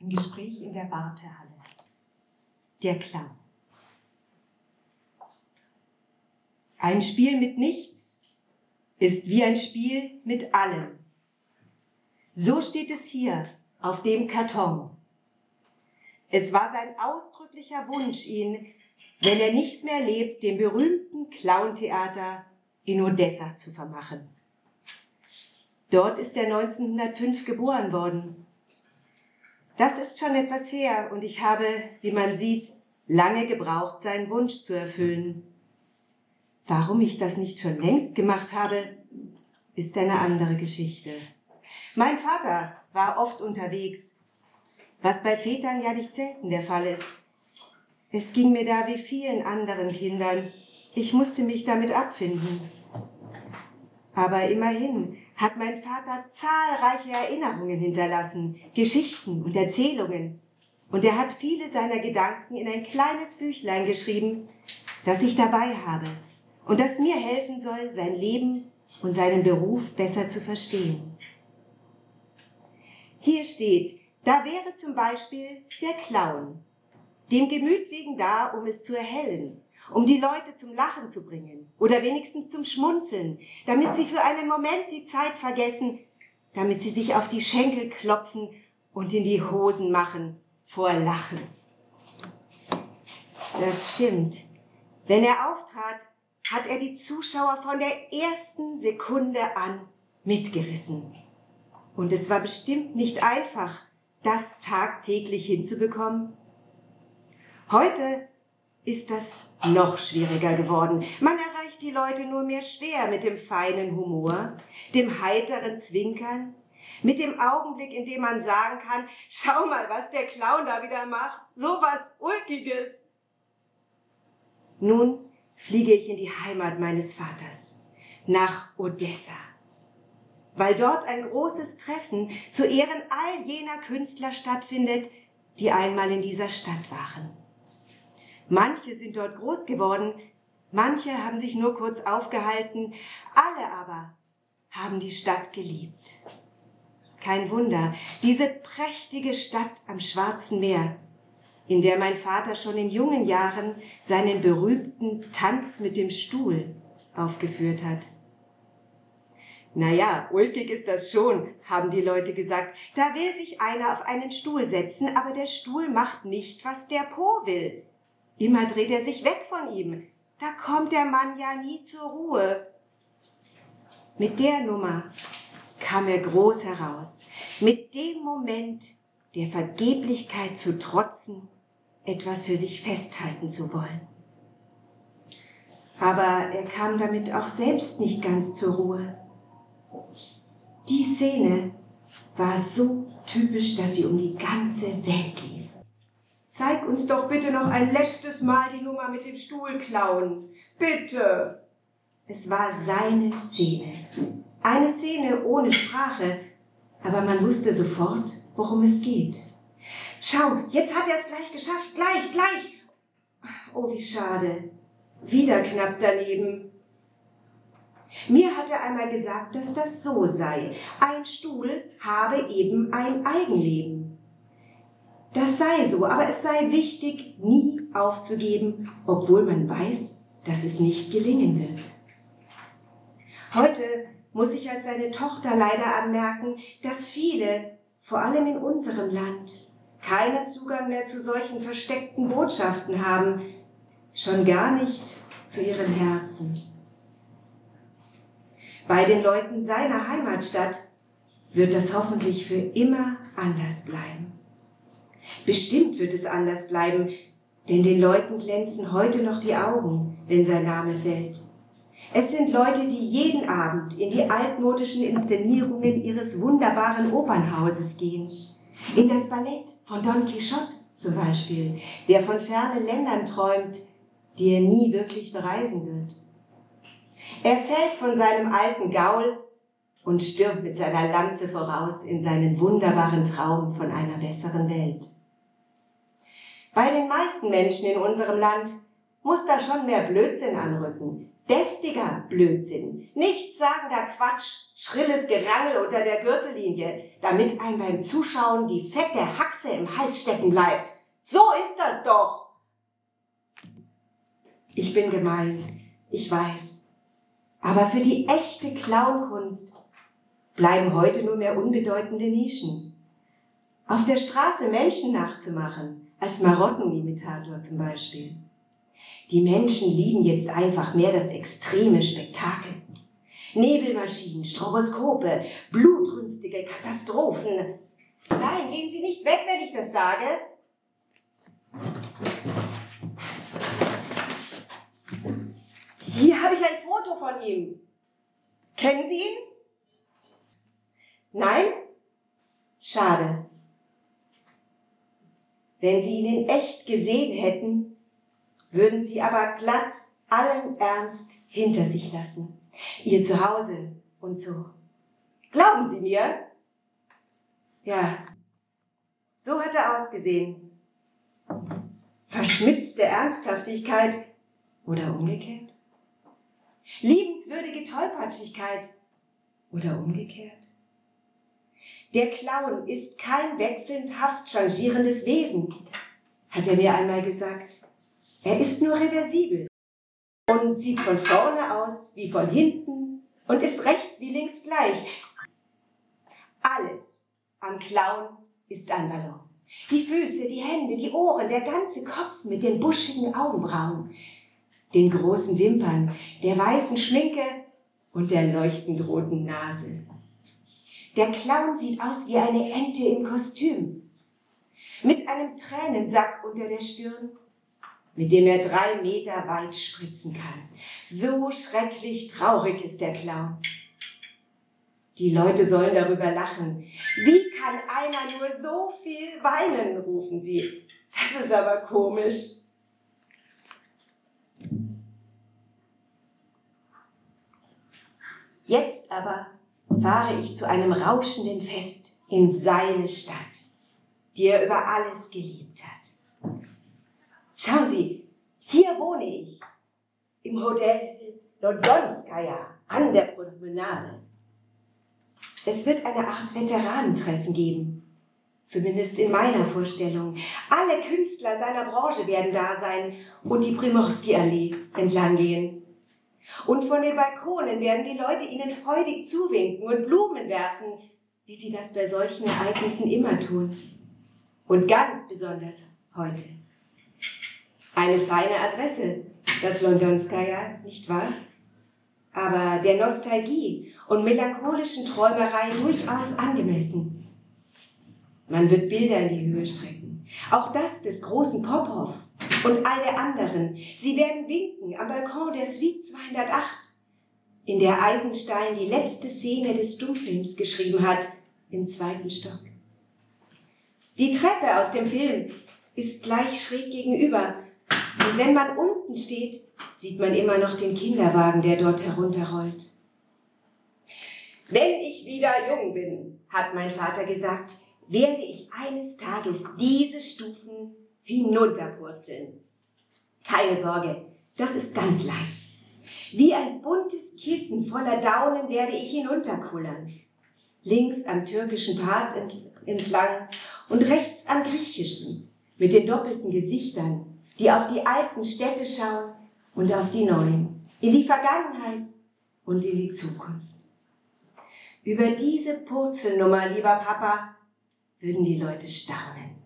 Ein Gespräch in der Wartehalle. Der Clown. Ein Spiel mit nichts ist wie ein Spiel mit allem. So steht es hier auf dem Karton. Es war sein ausdrücklicher Wunsch, ihn, wenn er nicht mehr lebt, dem berühmten Clowntheater in Odessa zu vermachen. Dort ist er 1905 geboren worden. Das ist schon etwas her und ich habe, wie man sieht, lange gebraucht, seinen Wunsch zu erfüllen. Warum ich das nicht schon längst gemacht habe, ist eine andere Geschichte. Mein Vater war oft unterwegs, was bei Vätern ja nicht selten der Fall ist. Es ging mir da wie vielen anderen Kindern. Ich musste mich damit abfinden. Aber immerhin hat mein Vater zahlreiche Erinnerungen hinterlassen, Geschichten und Erzählungen. Und er hat viele seiner Gedanken in ein kleines Büchlein geschrieben, das ich dabei habe und das mir helfen soll, sein Leben und seinen Beruf besser zu verstehen. Hier steht, da wäre zum Beispiel der Clown, dem Gemüt wegen da, um es zu erhellen, um die Leute zum Lachen zu bringen oder wenigstens zum Schmunzeln, damit sie für einen Moment die Zeit vergessen, damit sie sich auf die Schenkel klopfen und in die Hosen machen vor Lachen. Das stimmt. Wenn er auftrat, hat er die Zuschauer von der ersten Sekunde an mitgerissen. Und es war bestimmt nicht einfach, das tagtäglich hinzubekommen. Heute ist das noch schwieriger geworden. Man erreicht die Leute nur mehr schwer mit dem feinen Humor, dem heiteren Zwinkern, mit dem Augenblick, in dem man sagen kann, schau mal, was der Clown da wieder macht, so was Ulkiges. Nun fliege ich in die Heimat meines Vaters, nach Odessa, weil dort ein großes Treffen zu Ehren all jener Künstler stattfindet, die einmal in dieser Stadt waren. Manche sind dort groß geworden, manche haben sich nur kurz aufgehalten, alle aber haben die Stadt geliebt. Kein Wunder, diese prächtige Stadt am Schwarzen Meer, in der mein Vater schon in jungen Jahren seinen berühmten Tanz mit dem Stuhl aufgeführt hat. Naja, ulkig ist das schon, haben die Leute gesagt. Da will sich einer auf einen Stuhl setzen, aber der Stuhl macht nicht, was der Po will. Immer dreht er sich weg von ihm. Da kommt der Mann ja nie zur Ruhe. Mit der Nummer kam er groß heraus, mit dem Moment der Vergeblichkeit zu trotzen, etwas für sich festhalten zu wollen. Aber er kam damit auch selbst nicht ganz zur Ruhe. Die Szene war so typisch, dass sie um die ganze Welt lief. Zeig uns doch bitte noch ein letztes Mal die Nummer mit dem Stuhl klauen. Bitte. Es war seine Szene. Eine Szene ohne Sprache, aber man wusste sofort, worum es geht. Schau, jetzt hat er es gleich geschafft. Gleich, gleich. Oh, wie schade. Wieder knapp daneben. Mir hat er einmal gesagt, dass das so sei. Ein Stuhl habe eben ein Eigenleben. Das sei so, aber es sei wichtig, nie aufzugeben, obwohl man weiß, dass es nicht gelingen wird. Heute muss ich als seine Tochter leider anmerken, dass viele, vor allem in unserem Land, keinen Zugang mehr zu solchen versteckten Botschaften haben, schon gar nicht zu ihren Herzen. Bei den Leuten seiner Heimatstadt wird das hoffentlich für immer anders bleiben. Bestimmt wird es anders bleiben, denn den Leuten glänzen heute noch die Augen, wenn sein Name fällt. Es sind Leute, die jeden Abend in die altmodischen Inszenierungen ihres wunderbaren Opernhauses gehen. In das Ballett von Don Quixote zum Beispiel, der von fernen Ländern träumt, die er nie wirklich bereisen wird. Er fällt von seinem alten Gaul und stirbt mit seiner Lanze voraus in seinen wunderbaren Traum von einer besseren Welt. Bei den meisten Menschen in unserem Land muss da schon mehr Blödsinn anrücken. Deftiger Blödsinn. Nichtssagender Quatsch, schrilles Gerangel unter der Gürtellinie, damit einem beim Zuschauen die fette Haxe im Hals stecken bleibt. So ist das doch. Ich bin gemein, ich weiß. Aber für die echte Clownkunst bleiben heute nur mehr unbedeutende Nischen. Auf der Straße Menschen nachzumachen, als Marottenimitator zum Beispiel. Die Menschen lieben jetzt einfach mehr das extreme Spektakel. Nebelmaschinen, Stroboskope, blutrünstige Katastrophen. Nein, gehen Sie nicht weg, wenn ich das sage. Hier habe ich ein Foto von ihm. Kennen Sie ihn? Nein? Schade. Wenn Sie ihn in echt gesehen hätten, würden Sie aber glatt allen Ernst hinter sich lassen. Ihr Zuhause und so. Glauben Sie mir? Ja, so hat er ausgesehen. Verschmitzte Ernsthaftigkeit oder umgekehrt? Liebenswürdige Tollpatschigkeit oder umgekehrt? Der Clown ist kein wechselnd haft changierendes Wesen, hat er mir einmal gesagt. Er ist nur reversibel und sieht von vorne aus wie von hinten und ist rechts wie links gleich. Alles am Clown ist ein Ballon. Die Füße, die Hände, die Ohren, der ganze Kopf mit den buschigen Augenbrauen, den großen Wimpern, der weißen Schminke und der leuchtend roten Nase. Der Clown sieht aus wie eine Ente im Kostüm. Mit einem Tränensack unter der Stirn, mit dem er drei Meter weit spritzen kann. So schrecklich traurig ist der Clown. Die Leute sollen darüber lachen. Wie kann einer nur so viel weinen, rufen sie. Das ist aber komisch. Jetzt aber fahre ich zu einem rauschenden Fest in seine Stadt, die er über alles geliebt hat. Schauen Sie, hier wohne ich, im Hotel Lodonskaya an der Promenade. Es wird eine Art Veteranentreffen geben, zumindest in meiner Vorstellung. Alle Künstler seiner Branche werden da sein und die Primorski-Allee entlang gehen. Und von den Balkonen werden die Leute ihnen freudig zuwinken und Blumen werfen, wie sie das bei solchen Ereignissen immer tun. Und ganz besonders heute. Eine feine Adresse, das Londonskaya, nicht wahr? Aber der Nostalgie und melancholischen Träumerei durchaus angemessen. Man wird Bilder in die Höhe strecken. Auch das des großen Popov und alle anderen. Sie werden winken am Balkon der Suite 208, in der Eisenstein die letzte Szene des Stummfilms geschrieben hat, im zweiten Stock. Die Treppe aus dem Film ist gleich schräg gegenüber. Und wenn man unten steht, sieht man immer noch den Kinderwagen, der dort herunterrollt. Wenn ich wieder jung bin, hat mein Vater gesagt, werde ich eines Tages diese Stufen hinunterpurzeln. Keine Sorge, das ist ganz leicht. Wie ein buntes Kissen voller Daunen werde ich hinunterkullern. Links am türkischen Part entlang und rechts am griechischen, mit den doppelten Gesichtern, die auf die alten Städte schauen und auf die neuen, in die Vergangenheit und in die Zukunft. Über diese Purzelnummer, lieber Papa, würden die Leute staunen.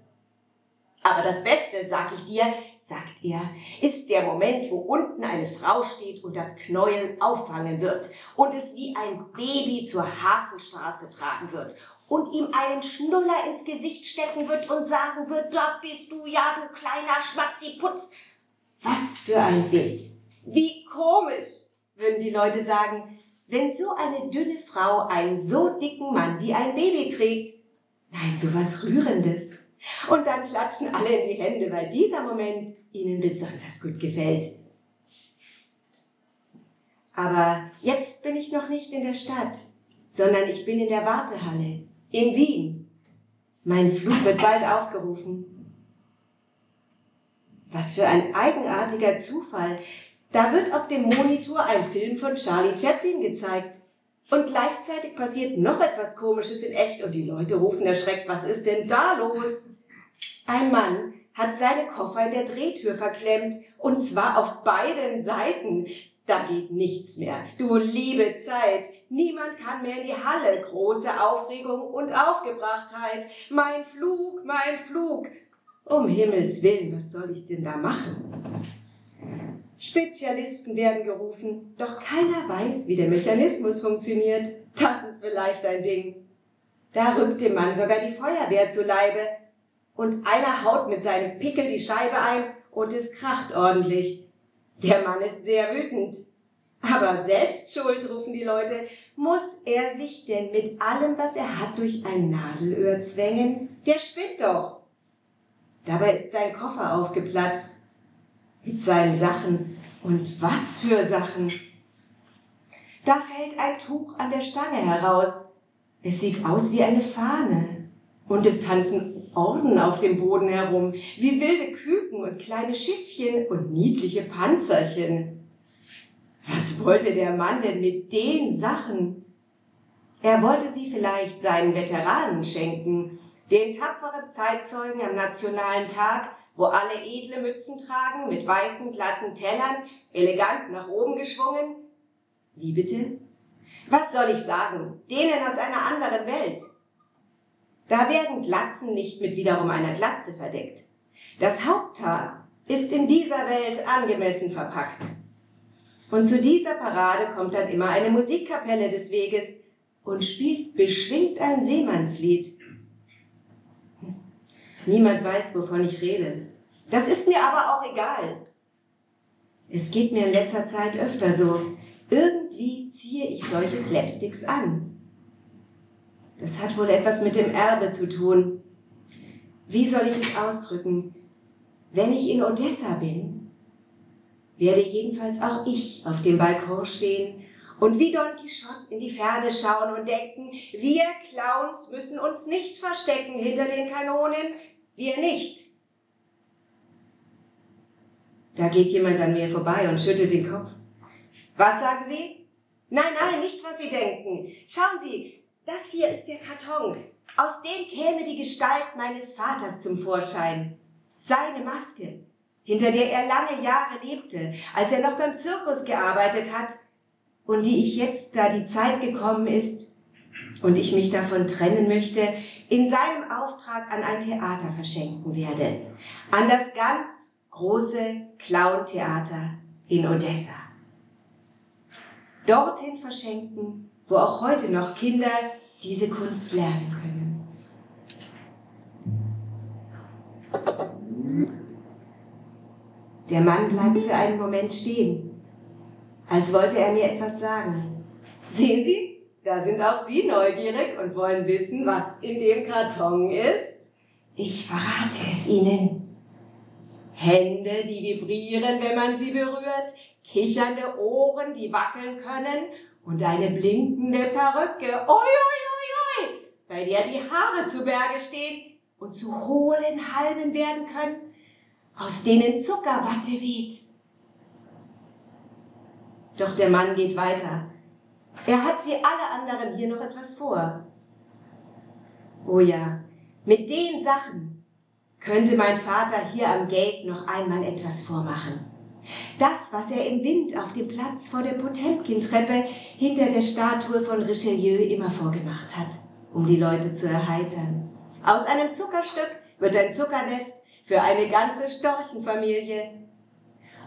Aber das Beste, sag ich dir, sagt er, ist der Moment, wo unten eine Frau steht und das Knäuel auffangen wird und es wie ein Baby zur Hafenstraße tragen wird und ihm einen Schnuller ins Gesicht stecken wird und sagen wird, da bist du ja, du kleiner Schmatziputz. Was für ein Bild. Wie komisch, würden die Leute sagen, wenn so eine dünne Frau einen so dicken Mann wie ein Baby trägt. Nein, so was Rührendes. Und dann klatschen alle in die Hände, weil dieser Moment ihnen besonders gut gefällt. Aber jetzt bin ich noch nicht in der Stadt, sondern ich bin in der Wartehalle in Wien. Mein Flug wird bald aufgerufen. Was für ein eigenartiger Zufall. Da wird auf dem Monitor ein Film von Charlie Chaplin gezeigt. Und gleichzeitig passiert noch etwas Komisches in echt und die Leute rufen erschreckt, was ist denn da los? Ein Mann hat seine Koffer in der Drehtür verklemmt und zwar auf beiden Seiten. Da geht nichts mehr. Du liebe Zeit. Niemand kann mehr in die Halle. Große Aufregung und Aufgebrachtheit. Mein Flug, mein Flug. Um Himmels Willen, was soll ich denn da machen? Spezialisten werden gerufen, doch keiner weiß, wie der Mechanismus funktioniert. Das ist vielleicht ein Ding. Da rückt dem Mann sogar die Feuerwehr zu Leibe und einer haut mit seinem Pickel die Scheibe ein und es kracht ordentlich. Der Mann ist sehr wütend. Aber selbst schuld, rufen die Leute. Muss er sich denn mit allem, was er hat, durch ein Nadelöhr zwängen? Der spinnt doch. Dabei ist sein Koffer aufgeplatzt. Mit seinen Sachen. Und was für Sachen? Da fällt ein Tuch an der Stange heraus. Es sieht aus wie eine Fahne. Und es tanzen Orden auf dem Boden herum, wie wilde Küken und kleine Schiffchen und niedliche Panzerchen. Was wollte der Mann denn mit den Sachen? Er wollte sie vielleicht seinen Veteranen schenken, den tapferen Zeitzeugen am Nationalen Tag, wo alle edle Mützen tragen, mit weißen, glatten Tellern, elegant nach oben geschwungen. Wie bitte? Was soll ich sagen? Denen aus einer anderen Welt. Da werden Glatzen nicht mit wiederum einer Glatze verdeckt. Das Haupthaar ist in dieser Welt angemessen verpackt. Und zu dieser Parade kommt dann immer eine Musikkapelle des Weges und spielt beschwingt ein Seemannslied. Niemand weiß, wovon ich rede. Das ist mir aber auch egal. Es geht mir in letzter Zeit öfter so. Irgendwie ziehe ich solche Slapsticks an. Das hat wohl etwas mit dem Erbe zu tun. Wie soll ich es ausdrücken? Wenn ich in Odessa bin, werde jedenfalls auch ich auf dem Balkon stehen und wie Don Quixote in die Ferne schauen und denken, wir Clowns müssen uns nicht verstecken hinter den Kanonen, wir nicht. Da geht jemand an mir vorbei und schüttelt den Kopf. Was sagen Sie? Nein, nein, nicht was Sie denken. Schauen Sie, das hier ist der Karton. Aus dem käme die Gestalt meines Vaters zum Vorschein. Seine Maske, hinter der er lange Jahre lebte, als er noch beim Zirkus gearbeitet hat und die ich jetzt, da die Zeit gekommen ist und ich mich davon trennen möchte, in seinem Auftrag an ein Theater verschenken werde. An das ganz große Clown-Theater in Odessa. Dorthin verschenken, wo auch heute noch Kinder diese Kunst lernen können. Der Mann bleibt für einen Moment stehen, als wollte er mir etwas sagen. Sehen Sie, da sind auch Sie neugierig und wollen wissen, was in dem Karton ist. Ich verrate es Ihnen. Hände, die vibrieren, wenn man sie berührt, kichernde Ohren, die wackeln können und eine blinkende Perücke, oi, oi, oi, oi, bei der die Haare zu Berge stehen und zu hohlen Halmen werden können, aus denen Zuckerwatte weht. Doch der Mann geht weiter. Er hat wie alle anderen hier noch etwas vor. Oh ja, mit den Sachen könnte mein Vater hier am Gate noch einmal etwas vormachen. Das, was er im Wind auf dem Platz vor der Potemkin-Treppe hinter der Statue von Richelieu immer vorgemacht hat, um die Leute zu erheitern. Aus einem Zuckerstück wird ein Zuckernest für eine ganze Storchenfamilie.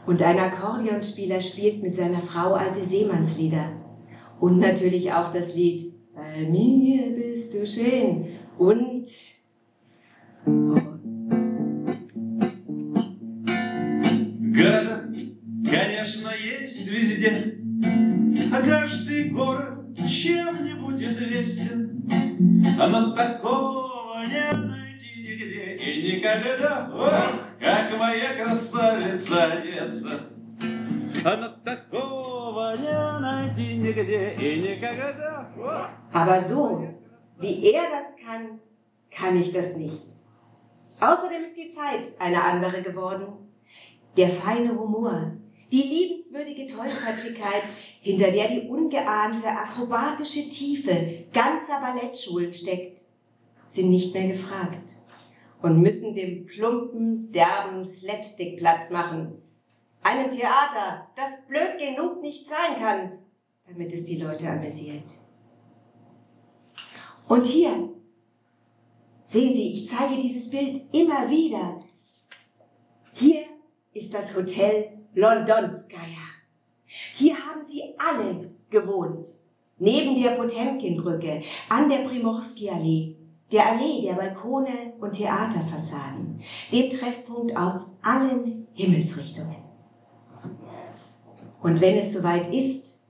Und ein Akkordeonspieler spielt mit seiner Frau alte Seemannslieder. Und natürlich auch das Lied Bei mir bist du schön. Und есть везде, А каждый город чем-нибудь известен. А но такого не найти нигде и никогда, Ох, как моя красавица Одесса. А но такого не найти нигде и никогда. Ох. Aber so, wie er das kann, kann ich das nicht. Außerdem ist die Zeit eine andere geworden. Der feine Humor, die liebenswürdige Tollpatschigkeit, hinter der die ungeahnte akrobatische Tiefe ganzer Ballettschulen steckt, sind nicht mehr gefragt und müssen dem plumpen, derben Slapstick Platz machen. Einem Theater, das blöd genug nicht sein kann, damit es die Leute amüsiert. Und hier, sehen Sie, ich zeige dieses Bild immer wieder. Hier ist das Hotel Londonskaya. Hier haben sie alle gewohnt. Neben der Potemkinbrücke, an der Primorski-Allee, der Allee der Balkone und Theaterfassaden, dem Treffpunkt aus allen Himmelsrichtungen. Und wenn es soweit ist,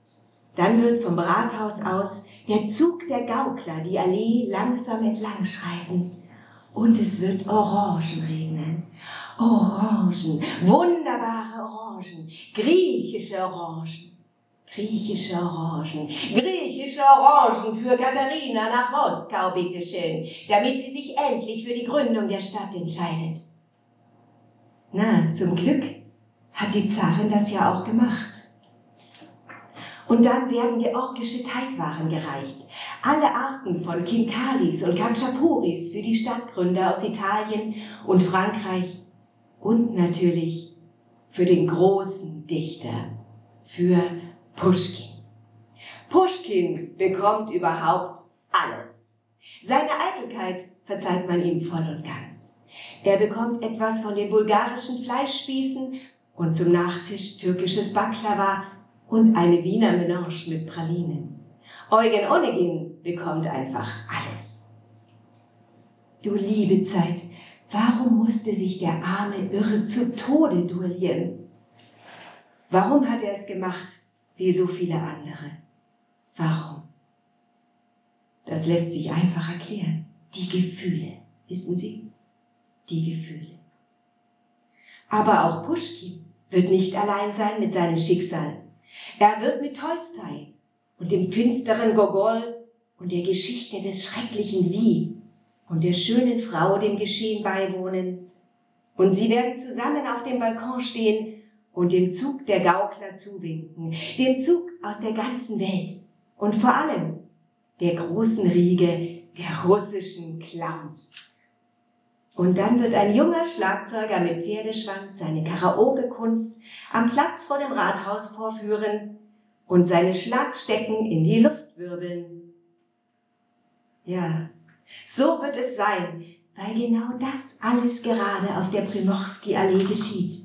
dann wird vom Rathaus aus der Zug der Gaukler die Allee langsam entlang schreiten und es wird Orangen regnen. Orangen, wunderbare Orangen, griechische Orangen, griechische Orangen, griechische Orangen für Katharina nach Moskau, bitteschön, damit sie sich endlich für die Gründung der Stadt entscheidet. Na, zum Glück hat die Zarin das ja auch gemacht. Und dann werden georgische Teigwaren gereicht. Alle Arten von Kinkalis und Kachapuris für die Stadtgründer aus Italien und Frankreich und natürlich für den großen Dichter, für Pushkin. Pushkin bekommt überhaupt alles. Seine Eitelkeit verzeiht man ihm voll und ganz. Er bekommt etwas von den bulgarischen Fleischspießen und zum Nachtisch türkisches Baklava und eine Wiener Melange mit Pralinen. Eugen Onegin bekommt einfach alles. Du liebe Zeit, warum musste sich der arme Irre zu Tode duellieren? Warum hat er es gemacht, wie so viele andere? Warum? Das lässt sich einfach erklären. Die Gefühle, wissen Sie? Die Gefühle. Aber auch Puschkin wird nicht allein sein mit seinem Schicksal. Er wird mit Tolstoi und dem finsteren Gogol und der Geschichte des schrecklichen Wie und der schönen Frau dem Geschehen beiwohnen. Und sie werden zusammen auf dem Balkon stehen und dem Zug der Gaukler zuwinken, dem Zug aus der ganzen Welt und vor allem der großen Riege der russischen Clowns. Und dann wird ein junger Schlagzeuger mit Pferdeschwanz seine Karaoke-Kunst am Platz vor dem Rathaus vorführen und seine Schlagstecken in die Luft wirbeln. Ja, so wird es sein, weil genau das alles gerade auf der Primorski-Allee geschieht.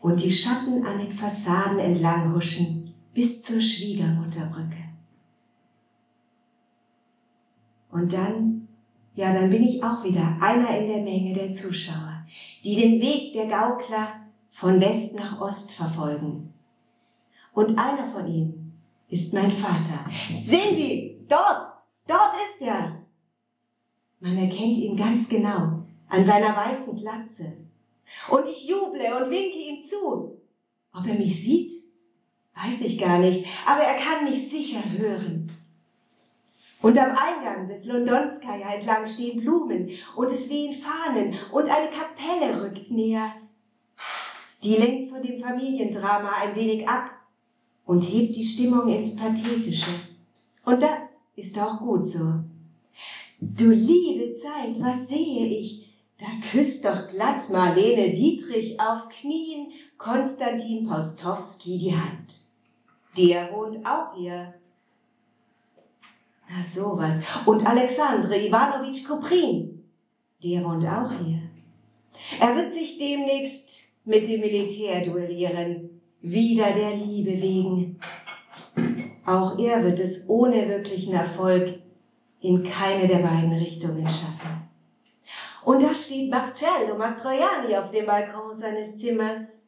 Und die Schatten an den Fassaden entlang huschen bis zur Schwiegermutterbrücke. Und dann, ja, dann bin ich auch wieder einer in der Menge der Zuschauer, die den Weg der Gaukler von West nach Ost verfolgen. Und einer von ihnen ist mein Vater. Sehen Sie, dort, dort ist er. Man erkennt ihn ganz genau an seiner weißen Glatze. Und ich juble und winke ihm zu. Ob er mich sieht, weiß ich gar nicht, aber er kann mich sicher hören. Und am Eingang des Londonskaya entlang stehen Blumen und es wehen Fahnen und eine Kapelle rückt näher. Die lenkt von dem Familiendrama ein wenig ab und hebt die Stimmung ins Pathetische. Und das ist auch gut so. Du liebe Zeit, was sehe ich? Da küsst doch glatt Marlene Dietrich auf Knien Konstantin Postowski die Hand. Der wohnt auch hier. Na sowas. Und Alexandre Ivanovich Koprin. Der wohnt auch hier. Er wird sich demnächst mit dem Militär duellieren. Wieder der Liebe wegen. Auch er wird es ohne wirklichen Erfolg in keine der beiden Richtungen schaffen. Und da steht Marcello Mastroianni auf dem Balkon seines Zimmers.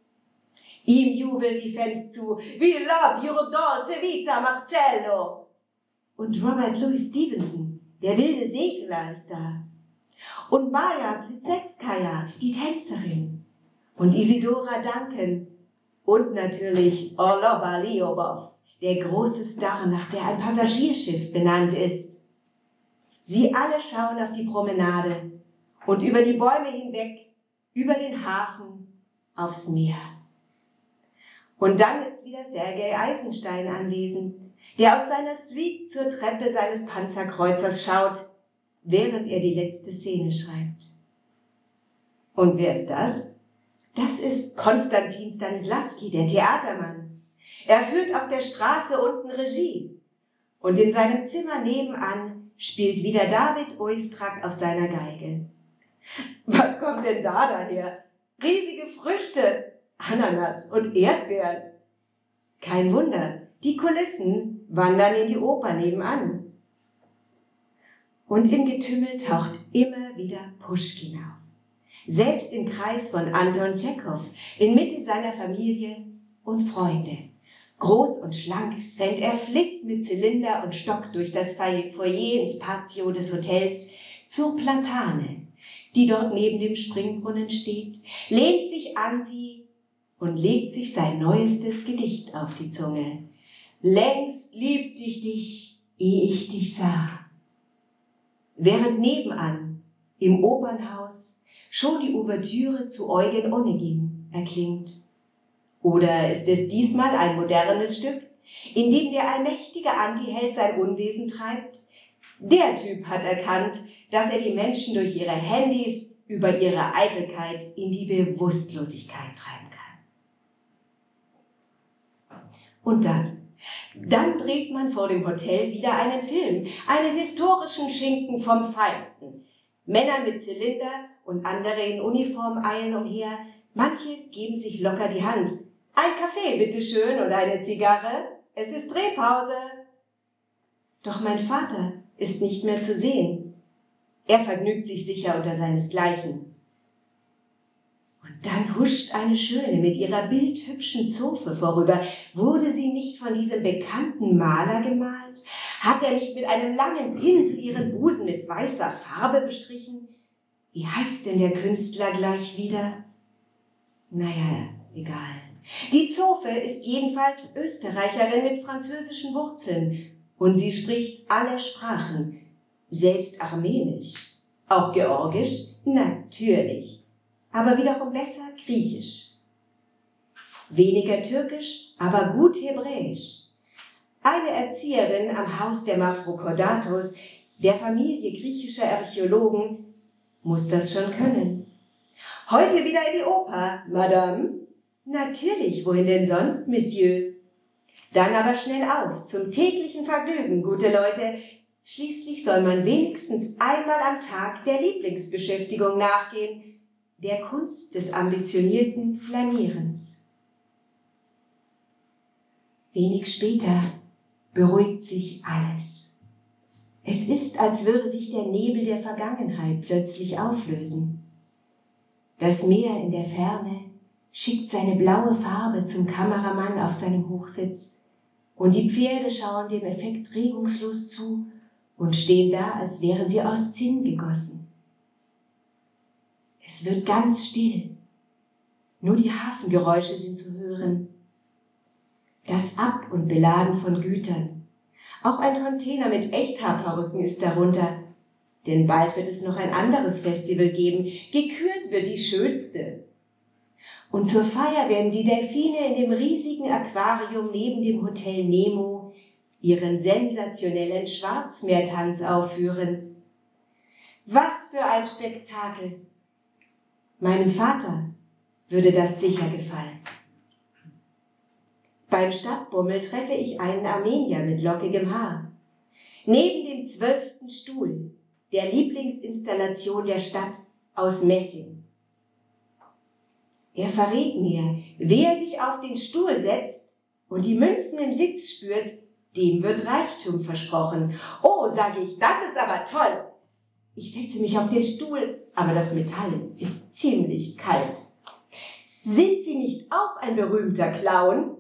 Ihm jubeln die Fans zu. We love your dolce vita, Marcello. Und Robert Louis Stevenson, der wilde Segler, ist da. Und Maja Plisetskaya, die Tänzerin. Und Isidora Duncan. Und natürlich Orlova Liobov, der große Star, nach der ein Passagierschiff benannt ist. Sie alle schauen auf die Promenade und über die Bäume hinweg, über den Hafen, aufs Meer. Und dann ist wieder Sergei Eisenstein anwesend, der aus seiner Suite zur Treppe seines Panzerkreuzers schaut, während er die letzte Szene schreibt. Und wer ist das? Das ist Konstantin Stanislavski, der Theatermann. Er führt auf der Straße unten Regie. Und in seinem Zimmer nebenan spielt wieder David Oistrak auf seiner Geige. Was kommt denn da daher? Riesige Früchte, Ananas und Erdbeeren. Kein Wunder, die Kulissen wandern in die Oper nebenan. Und im Getümmel taucht immer wieder Puschkin auf. Selbst im Kreis von Anton Tschechow, in Mitte seiner Familie und Freunde. Groß und schlank rennt er flink mit Zylinder und Stock durch das Foyer ins Patio des Hotels zur Platane, die dort neben dem Springbrunnen steht, lehnt sich an sie und legt sich sein neuestes Gedicht auf die Zunge. Längst liebte ich dich, ehe ich dich sah. Während nebenan, im Opernhaus, schon die Ouvertüre zu Eugen Onegin erklingt. Oder ist es diesmal ein modernes Stück, in dem der allmächtige Antiheld sein Unwesen treibt? Der Typ hat erkannt, dass er die Menschen durch ihre Handys über ihre Eitelkeit in die Bewusstlosigkeit treiben kann. Und dann, dann dreht man vor dem Hotel wieder einen Film, einen historischen Schinken vom Feinsten. Männer mit Zylinder und andere in Uniform eilen umher, manche geben sich locker die Hand. Ein Kaffee, bitteschön, und eine Zigarre. Es ist Drehpause. Doch mein Vater ist nicht mehr zu sehen. Er vergnügt sich sicher unter seinesgleichen. Und dann huscht eine Schöne mit ihrer bildhübschen Zofe vorüber. Wurde sie nicht von diesem bekannten Maler gemalt? Hat er nicht mit einem langen Pinsel ihren Busen mit weißer Farbe bestrichen? Wie heißt denn der Künstler gleich wieder? Naja, egal. Die Zofe ist jedenfalls Österreicherin mit französischen Wurzeln und sie spricht alle Sprachen, selbst Armenisch, auch Georgisch, natürlich, aber wiederum besser Griechisch. Weniger Türkisch, aber gut Hebräisch. Eine Erzieherin am Haus der Mafrokordatos, der Familie griechischer Archäologen, muss das schon können. Heute wieder in die Oper, Madame. Natürlich, wohin denn sonst, Monsieur? Dann aber schnell auf, zum täglichen Vergnügen, gute Leute, Schließlich soll man wenigstens einmal am Tag der Lieblingsbeschäftigung nachgehen, der Kunst des ambitionierten Flanierens. Wenig später beruhigt sich alles. Es ist, als würde sich der Nebel der Vergangenheit plötzlich auflösen. Das Meer in der Ferne schickt seine blaue Farbe zum Kameramann auf seinem Hochsitz und die Pferde schauen dem Effekt regungslos zu und stehen da, als wären sie aus Zinn gegossen. Es wird ganz still. Nur die Hafengeräusche sind zu hören. Das Ab- und Beladen von Gütern. Auch ein Container mit Echthaarperücken ist darunter. Denn bald wird es noch ein anderes Festival geben. Gekürt wird die schönste. Und zur Feier werden die Delfine in dem riesigen Aquarium neben dem Hotel Nemo ihren sensationellen Schwarzmeertanz aufführen. Was für ein Spektakel! Meinem Vater würde das sicher gefallen. Beim Stadtbummel treffe ich einen Armenier mit lockigem Haar. Neben dem zwölften Stuhl, der Lieblingsinstallation der Stadt aus Messing. Er verrät mir, wer sich auf den Stuhl setzt und die Münzen im Sitz spürt, dem wird Reichtum versprochen. Oh, sage ich, das ist aber toll. Ich setze mich auf den Stuhl, aber das Metall ist ziemlich kalt. Sind Sie nicht auch ein berühmter Clown?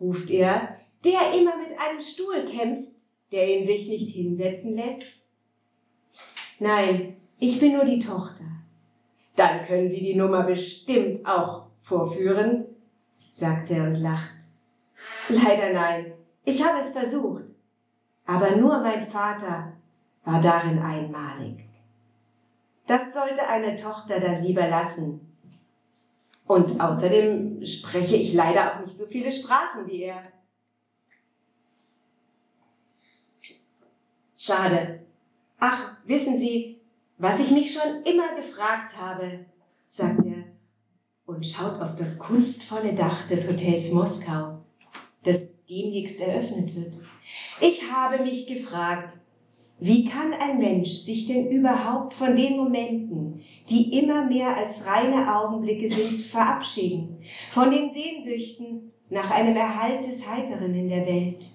ruft er, der immer mit einem Stuhl kämpft, der ihn sich nicht hinsetzen lässt. Nein, ich bin nur die Tochter. Dann können Sie die Nummer bestimmt auch vorführen, sagt er und lacht. Leider nein, ich habe es versucht, aber nur mein Vater war darin einmalig. Das sollte eine Tochter dann lieber lassen. Und außerdem spreche ich leider auch nicht so viele Sprachen wie er. Schade. Ach, wissen Sie, was ich mich schon immer gefragt habe, sagt er und schaut auf das kunstvolle Dach des Hotels Moskau, das demnächst eröffnet wird. Ich habe mich gefragt, wie kann ein Mensch sich denn überhaupt von den Momenten, die immer mehr als reine Augenblicke sind, verabschieden, von den Sehnsüchten nach einem Erhalt des Heiteren in der Welt?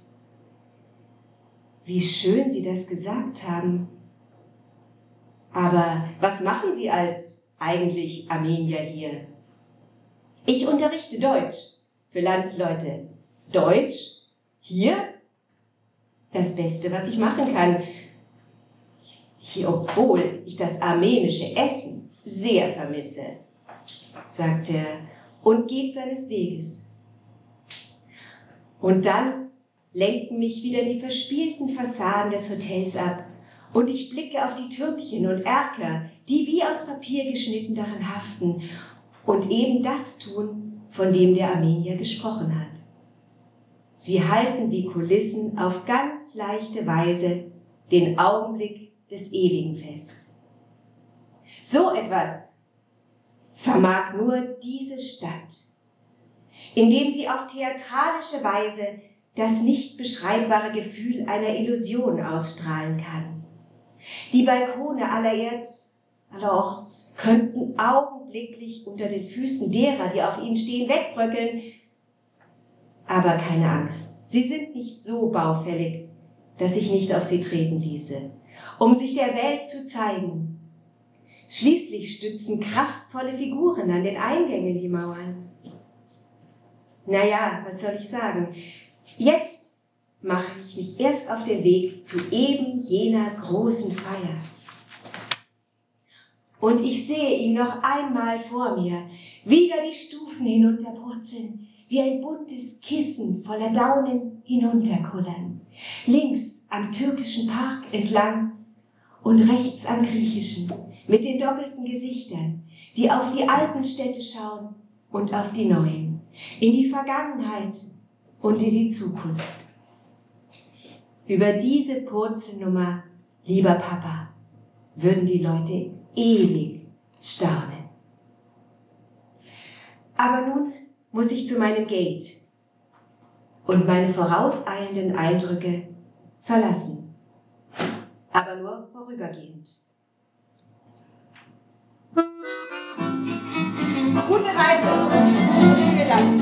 Wie schön Sie das gesagt haben. Aber was machen Sie als eigentlich Armenier hier? Ich unterrichte Deutsch für Landsleute. Deutsch? Hier? Das Beste, was ich machen kann. Hier, obwohl ich das armenische Essen sehr vermisse, sagt er und geht seines Weges. Und dann lenken mich wieder die verspielten Fassaden des Hotels ab und ich blicke auf die Türmchen und Erker, die wie aus Papier geschnitten darin haften und eben das tun, von dem der Armenier gesprochen hat. Sie halten wie Kulissen auf ganz leichte Weise den Augenblick des Ewigen fest. So etwas vermag nur diese Stadt, indem sie auf theatralische Weise das nicht beschreibbare Gefühl einer Illusion ausstrahlen kann. Die Balkone allerorts, allerorts könnten augenblicklich unter den Füßen derer, die auf ihnen stehen, wegbröckeln, aber keine Angst, sie sind nicht so baufällig, dass ich nicht auf sie treten ließe, um sich der Welt zu zeigen. Schließlich stützen kraftvolle Figuren an den Eingängen die Mauern. Naja, was soll ich sagen? Jetzt mache ich mich erst auf den Weg zu eben jener großen Feier. Und ich sehe ihn noch einmal vor mir, wieder die Stufen hinunterpurzeln, wie ein buntes Kissen voller Daunen hinunterkullern. Links am türkischen Park entlang und rechts am griechischen mit den doppelten Gesichtern, die auf die alten Städte schauen und auf die neuen, in die Vergangenheit und in die Zukunft. Über diese Purzelnummer, lieber Papa, würden die Leute ewig staunen. Aber nun muss ich zu meinem Gate und meine vorauseilenden Eindrücke verlassen, aber nur vorübergehend. Gute Reise! Vielen Dank!